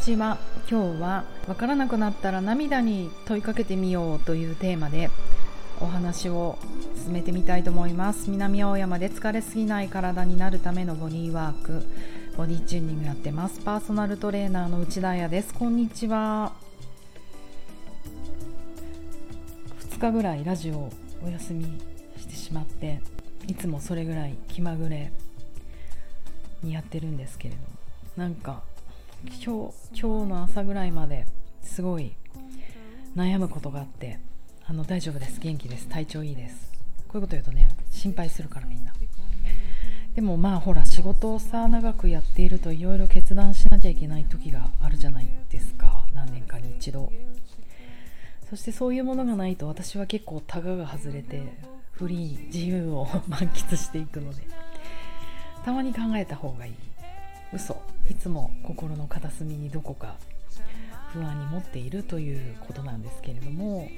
ちは今日はわからなくなったら涙に問いかけてみようというテーマでお話を進めてみたいと思います。南青山で疲れすぎない体になるためのボディワーク。ボディチューニングやってます。パーソナルトレーナーの内田彩です。こんにちは。2日ぐらいラジオお休みしてしまっていつもそれぐらい気まぐれにやってるんですけれどもなんか今日今日の朝ぐらいまですごい悩むことがあってあの大丈夫です。元気です。体調いいです。こういうこと言うとね心配するからみんな。でもまあほら仕事をさ長くやっているといろいろ決断しなきゃいけない時があるじゃないですか。何年かに一度。そしてそういうものがないと私は結構タガが外れてフリー自由を 満喫していくので。たまに考えた方がいい。嘘。いつも心の片隅にどこか不安に持っているということなんですけれども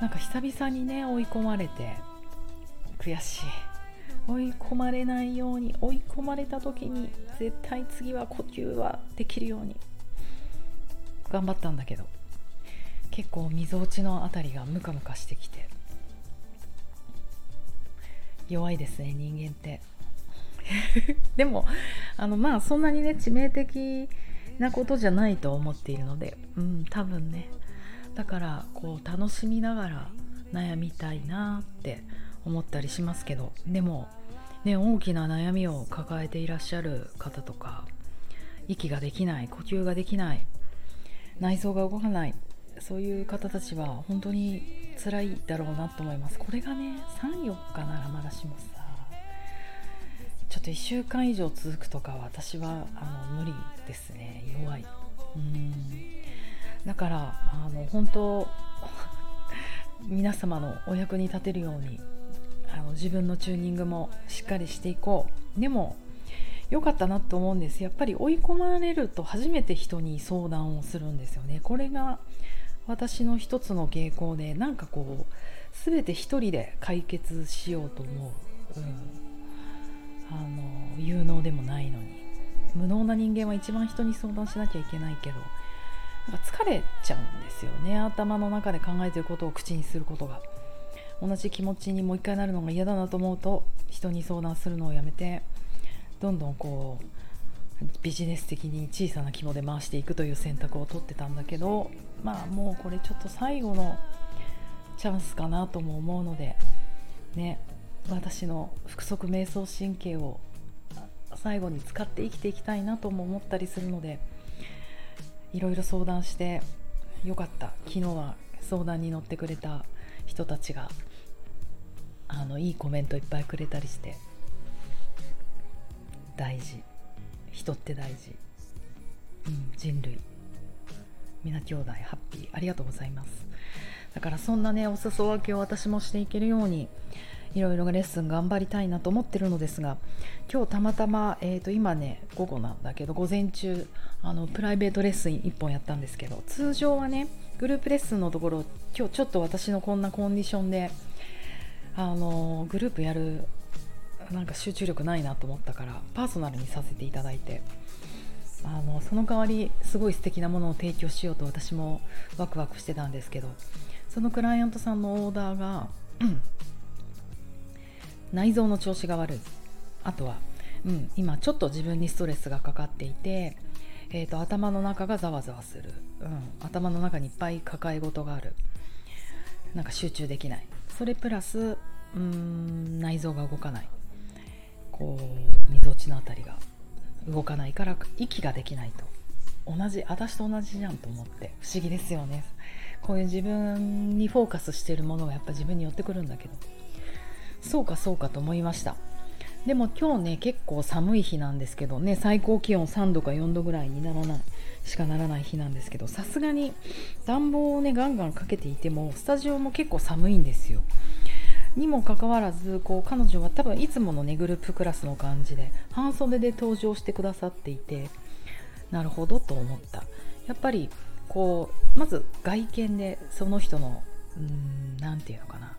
なんか久々にね追い込まれて悔しい。追い込まれないように追い込まれた時に絶対次は呼吸はできるように頑張ったんだけど結構みぞおちの辺りがムカムカしてきて弱いですね人間って。でもあのまあそんなにね致命的なことじゃないと思っているのでうん多分ね。だからこう楽しみながら悩みたいなって思ったりしますけど。でもね大きな悩みを抱えていらっしゃる方とか息ができない呼吸ができない内臓が動かないそういう方たちは本当に辛いだろうなと思います。これがね34日ならまだしもさちょっと1週間以上続くとか私はあの無理ですね。弱い。うん。だからあの本当 皆様のお役に立てるようにあの自分のチューニングもしっかりしていこう。でも良かったなと思うんです。やっぱり追い込まれると初めて人に相談をするんですよね。これが私の一つの傾向でなんかこう全て一人で解決しようと思う、うん、あの有能でもないのに無能な人間は一番人に相談しなきゃいけないけどなんか疲れちゃうんですよね。頭の中で考えてることを口にすることが。同じ気持ちにもう一回なるのが嫌だなと思うと人に相談するのをやめてどんどんこうビジネス的に小さな規模で回していくという選択を取ってたんだけどまあもうこれちょっと最後のチャンスかなとも思うのでね。私の腹側瞑想神経を最後に使って生きていきたいなとも思ったりするのでいろいろ相談してよかった。昨日は相談に乗ってくれた人たちがあのいいコメントいっぱいくれたりして大事。人って大事、うん、人類。皆兄弟ハッピー。ありがとうございます。だからそんなねお裾分けを私もしていけるようにいろいろレッスン頑張りたいなと思ってるのですが今日たまたま、えー、と今ね午後なんだけど午前中あのプライベートレッスン1本やったんですけど通常はねグループレッスンのところ今日ちょっと私のこんなコンディションであのグループやるなんか集中力ないなと思ったからパーソナルにさせていただいてあのその代わりすごい素敵なものを提供しようと私もワクワクしてたんですけどそのクライアントさんのオーダーが内臓の調子が悪い。あとは、うん、今ちょっと自分にストレスがかかっていて、えーと、頭の中がざわざわする、うん、頭の中にいっぱい抱え事がある。なんか集中できない。それプラスうん内臓が動かない。こうみぞおちの辺りが動かないから息ができないと。同じ私と同じじゃんと思って。不思議ですよね。こういう自分にフォーカスしてるものがやっぱ自分に寄ってくるんだけど。そうかそうかと思いました。でも今日ね結構寒い日なんですけどね最高気温3度か4度ぐらいにならないしかならない日なんですけどさすがに暖房をねガンガンかけていてもスタジオも結構寒いんですよ。にもかかわらずこう彼女は多分いつものねグループクラスの感じで半袖で登場してくださっていてなるほどと思った。やっぱりこうまず外見でその人の何て言うのかな。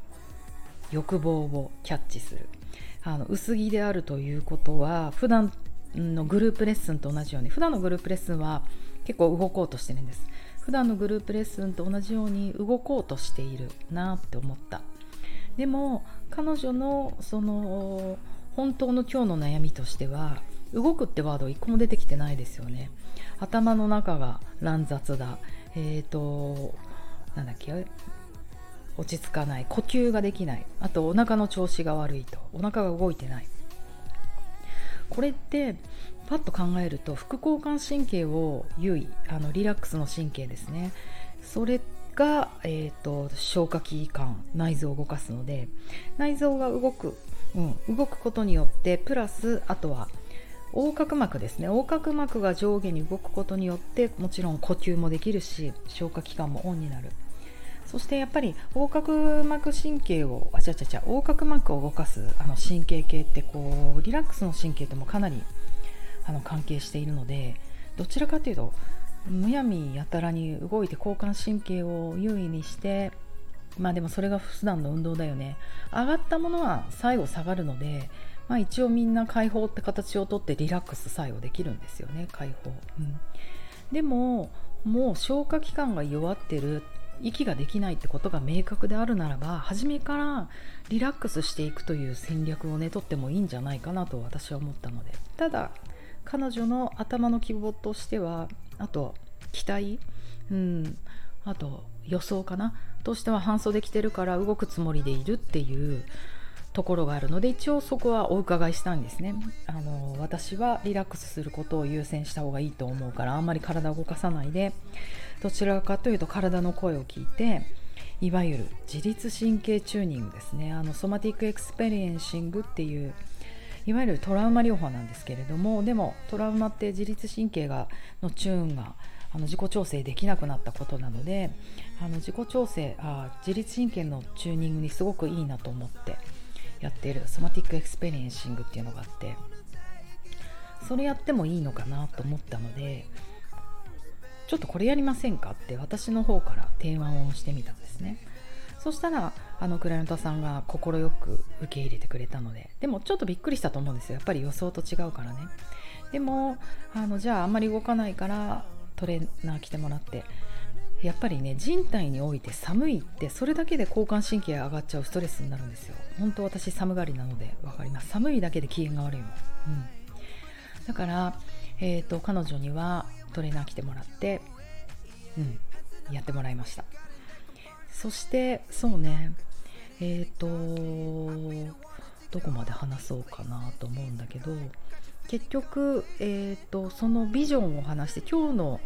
欲望をキャッチする。あの薄着であるということは普段のグループレッスンと同じように普段のグループレッスンは結構動こうとしてるんです。普段のグループレッスンと同じように動こうとしているなって思った。でも彼女のその本当の今日の悩みとしては動くってワード一個も出てきてないですよね。頭の中が乱雑だ。えっ、ー、となんだっけ？落ち着かない呼吸ができない。あとお腹の調子が悪いと。お腹が動いてない。これってパッと考えると副交感神経を優位あのリラックスの神経ですね。それが、えーと、消化器官内臓を動かすので内臓が動く、うん、動くことによってプラスあとは横隔膜ですね。横隔膜が上下に動くことによってもちろん呼吸もできるし消化器官もオンになる。そしてやっぱり横隔膜神経をあちゃちゃちゃ横隔膜を動かすあの神経系ってこうリラックスの神経ともかなりあの関係しているのでどちらかというとむやみやたらに動いて交感神経を優位にしてまあでもそれが普段の運動だよね。上がったものは最後下がるので、まあ、一応みんな解放って形をとってリラックス最後できるんですよね解放、うん、でももう消化器官が弱ってる息ができないってことが明確であるならば初めからリラックスしていくという戦略をねとってもいいんじゃないかなと私は思ったので。ただ彼女の頭の希望としてはあと期待、うん、あと予想かなとしては半袖着てるから動くつもりでいるっていうところがあるので一応そこはお伺いしたんですね。あの私はリラックスすることを優先した方がいいと思うからあんまり体を動かさないでどちらかというと体の声を聞いていわゆる自律神経チューニングですね。あの Somatic Experiencing っていういわゆるトラウマ療法なんですけれどもでもトラウマって自律神経がのチューンがあの自己調整できなくなったことなのであの自己調整あ自律神経のチューニングにすごくいいなと思ってやっている Somatic Experiencing っていうのがあってそれやってもいいのかなと思ったのでちょっとこれやりませんか？って私の方から提案をしてみたんですね。そしたらあのクライアントさんが快く受け入れてくれたのででもちょっとびっくりしたと思うんですよ。やっぱり予想と違うからね。でもあのじゃああんまり動かないからトレーナー来てもらって。やっぱりね人体において寒いってそれだけで交感神経上がっちゃうストレスになるんですよ。本当私寒がりなので分かります。寒いだけで機嫌が悪いもん、うん、だから、えーと、彼女にはトレーナー来てもらって、うん、やってもらいましたそしてそうねえっ、ー、とどこまで話そうかなと思うんだけど結局、えーと、そのビジョンを話して今日の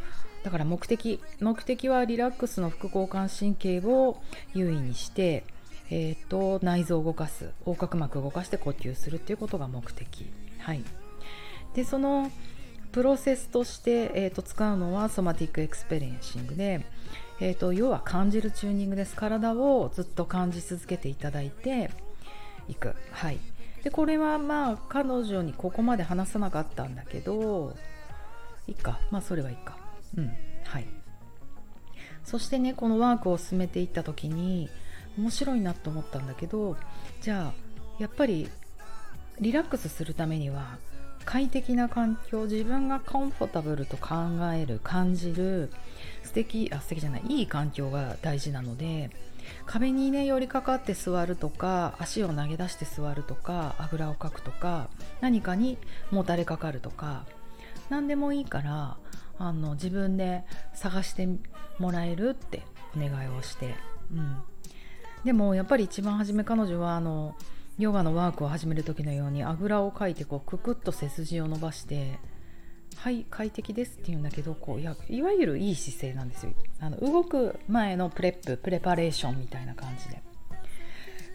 だから目的目的はリラックスの副交感神経を優位にして、えーと、内臓を動かす横隔膜を動かして呼吸するっていうことが目的。はい、でそのプロセスとして、えーと、使うのは Somatic Experiencing で、えー、と要は感じるチューニングです。体をずっと感じ続けていただいていく。はい。でこれはまあ彼女にここまで話さなかったんだけどいいか。まあそれはいいか。うん。はい。そしてねこのワークを進めていった時に面白いなと思ったんだけどじゃあやっぱりリラックスするためには快適な環境自分がコンフォタブルと考える感じる素敵あ素敵じゃないいい環境が大事なので壁にね寄りかかって座るとか足を投げ出して座るとかあぐらをかくとか何かにもたれかかるとか何でもいいからあの自分で探してもらえるってお願いをして、うん、でもやっぱり一番初め彼女はあのヨガのワークを始める時のようにあぐらをかいてこうククッと背筋を伸ばしてはい快適ですって言うんだけどこういやいわゆるいい姿勢なんですよ。あの動く前のプレッププレパレーションみたいな感じで。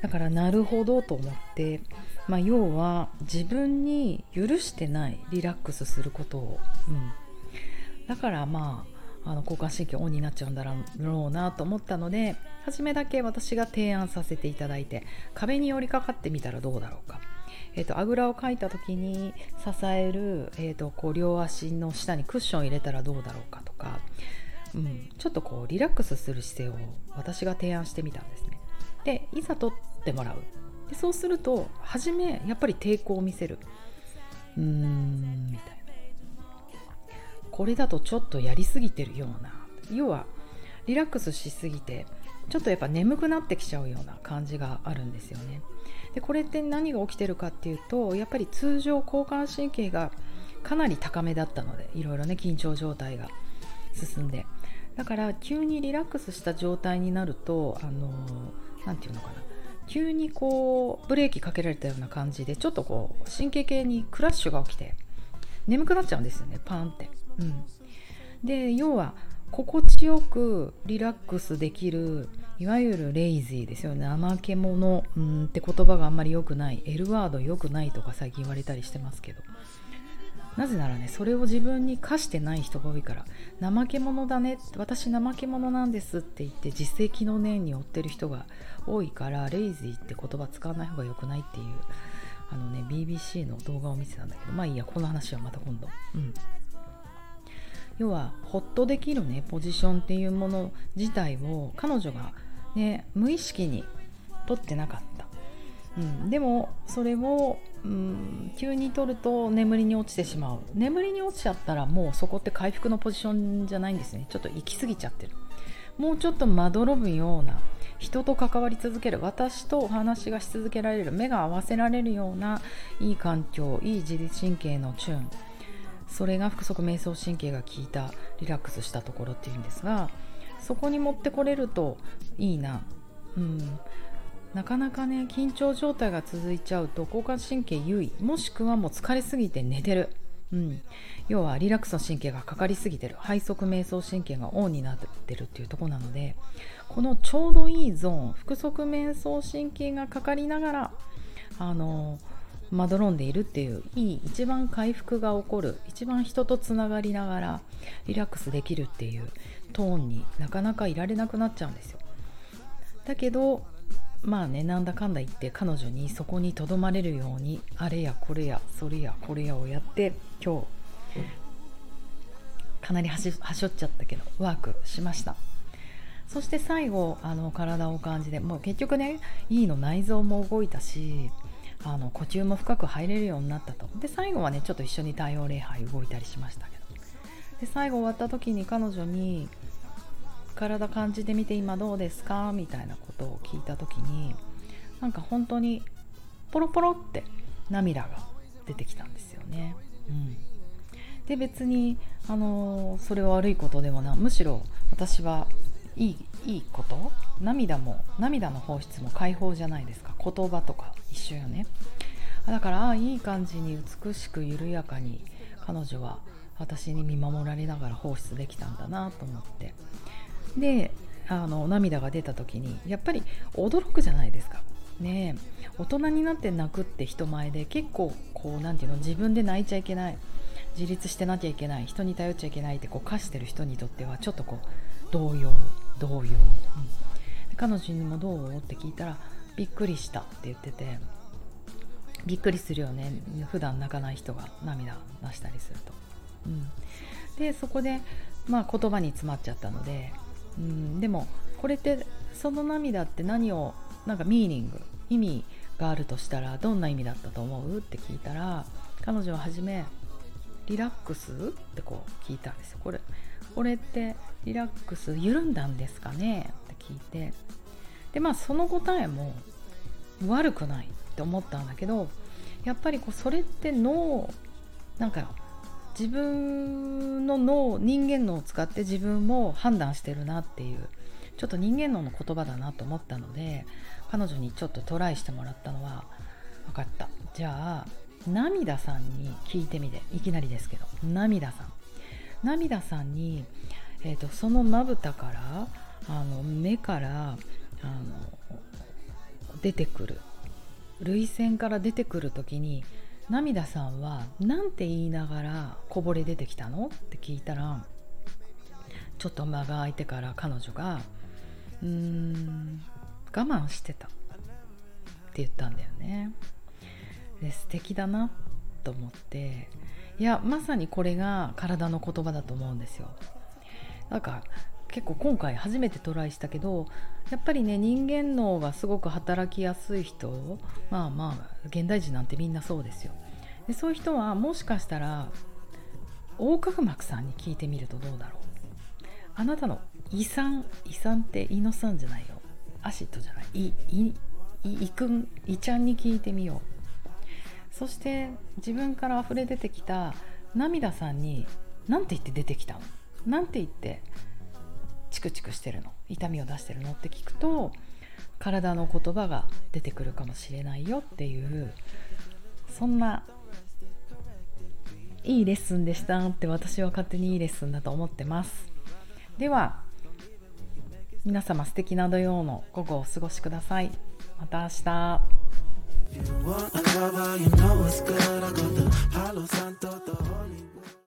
だからなるほどと思って、まあ、要は自分に許してないリラックスすることを、うん、だからまああの交感神経オンになっちゃうんだろうなと思ったので初めだけ私が提案させていただいて壁に寄りかかってみたらどうだろうか。えーと、あぐらをかいた時に支える、えーと、こう両足の下にクッション入れたらどうだろうかとか、うん、ちょっとこうリラックスする姿勢を私が提案してみたんですね。でいざ取ってもらう。でそうすると初めやっぱり抵抗を見せる。うーんみたいな。これだとちょっとやりすぎてるような要はリラックスしすぎてちょっとやっぱ眠くなってきちゃうような感じがあるんですよね。でこれって何が起きてるかっていうとやっぱり通常交感神経がかなり高めだったのでいろいろね緊張状態が進んでだから急にリラックスした状態になるとあの何て言うのかな急にこうブレーキかけられたような感じでちょっとこう神経系にクラッシュが起きて眠くなっちゃうんですよねパーンって。うん、で要は心地よくリラックスできるいわゆるレイジーですよね。怠け者うんって言葉があんまり良くない。L ワード良くないとか最近言われたりしてますけど。なぜならねそれを自分に課してない人が多いから。怠け者だね。私怠け者なんですって言って実績の念に追ってる人が多いからレイジーって言葉使わない方が良くないっていう。あのね BBC の動画を見てたんだけど。まあいいやこの話はまた今度。うん。要はホッとできるねポジションっていうもの自体を彼女がね無意識に取ってなかった、うん、でもそれを、うん、急に取ると眠りに落ちてしまう。眠りに落ちちゃったらもうそこって回復のポジションじゃないんですね。ちょっと行き過ぎちゃってる。もうちょっとまどろむような人と関わり続ける。私とお話がし続けられる。目が合わせられるようないい環境いい自律神経のチューン。それが腹側瞑想神経が効いたリラックスしたところっていうんですがそこに持ってこれるといいな、うん、なかなかね緊張状態が続いちゃうと交感神経優位もしくはもう疲れすぎて寝てる、うん、要はリラックスの神経がかかりすぎてる。背側瞑想神経がオンになってるっていうとこなのでこのちょうどいいゾーン腹側瞑想神経がかかりながらあのまどろんでいるっていういい一番回復が起こる一番人とつながりながらリラックスできるっていうトーンになかなかいられなくなっちゃうんですよ。だけどまあねなんだかんだ言って彼女にそこにとどまれるようにあれやこれやそれやこれやをやって今日かなりはしはしょっちゃったけどワークしました。そして最後あの体を感じでもう結局ねいいの内臓も動いたしあの呼吸も深く入れるようになったとで最後はねちょっと一緒に太陽礼拝動いたりしましたけどで最後終わった時に彼女に「体感じてみて今どうですか?」みたいなことを聞いた時になんか本当にポロポロって涙が出てきたんですよね。うん、で別に、あの、それは悪いことでもなむしろ私はいいいいこと？涙も涙の放出も解放じゃないですか。言葉とか一緒よね。だからいい感じに美しく緩やかに彼女は私に見守られながら放出できたんだなと思って。であの涙が出た時にやっぱり驚くじゃないですか。ね大人になって泣くって人前で結構こう何て言うの自分で泣いちゃいけない自立してなきゃいけない人に頼っちゃいけないってこう課してる人にとってはちょっとこう動揺。動揺、うん、彼女にもどうって聞いたらびっくりしたって言っててびっくりするよね。普段泣かない人が涙出したりすると、うん、でそこでまあ言葉に詰まっちゃったので、うん、でもこれってその涙って何をなんかミーニング意味があるとしたらどんな意味だったと思うって聞いたら彼女は初めリラックスってこう聞いたんですよ。これこれってリラックス緩んだんですかね？って聞いて。でまあその答えも悪くないって思ったんだけどやっぱりこうそれって脳なんか自分の脳人間脳を使って自分も判断してるなっていうちょっと人間脳の言葉だなと思ったので彼女にちょっとトライしてもらったのは分かった。じゃあ涙さんに聞いてみて。いきなりですけど涙さん。涙さんに、えーと、そのまぶたからあの目からあの出てくる涙腺から出てくる時に涙さんは何て言いながらこぼれ出てきたの？って聞いたらちょっと間が空いてから彼女が「うーん我慢してた」って言ったんだよね。で素敵だなと思っていやまさにこれが体の言葉だと思うんですよ。なんか結構今回初めてトライしたけどやっぱりね人間脳がすごく働きやすい人まあまあ現代人なんてみんなそうですよ。でそういう人はもしかしたら横隔膜さんに聞いてみるとどうだろう。あなたの胃酸胃酸って胃の酸じゃないよ。アシッドじゃない。胃胃胃くん胃ちゃんに聞いてみよう。そして自分から溢れ出てきた涙さんに何て言って出てきたの？何て言ってチクチクしてるの？痛みを出してるの？って聞くと体の言葉が出てくるかもしれないよっていうそんないいレッスンでしたって私は勝手にいいレッスンだと思ってます。では皆様素敵な土曜の午後をお過ごしください。また明日。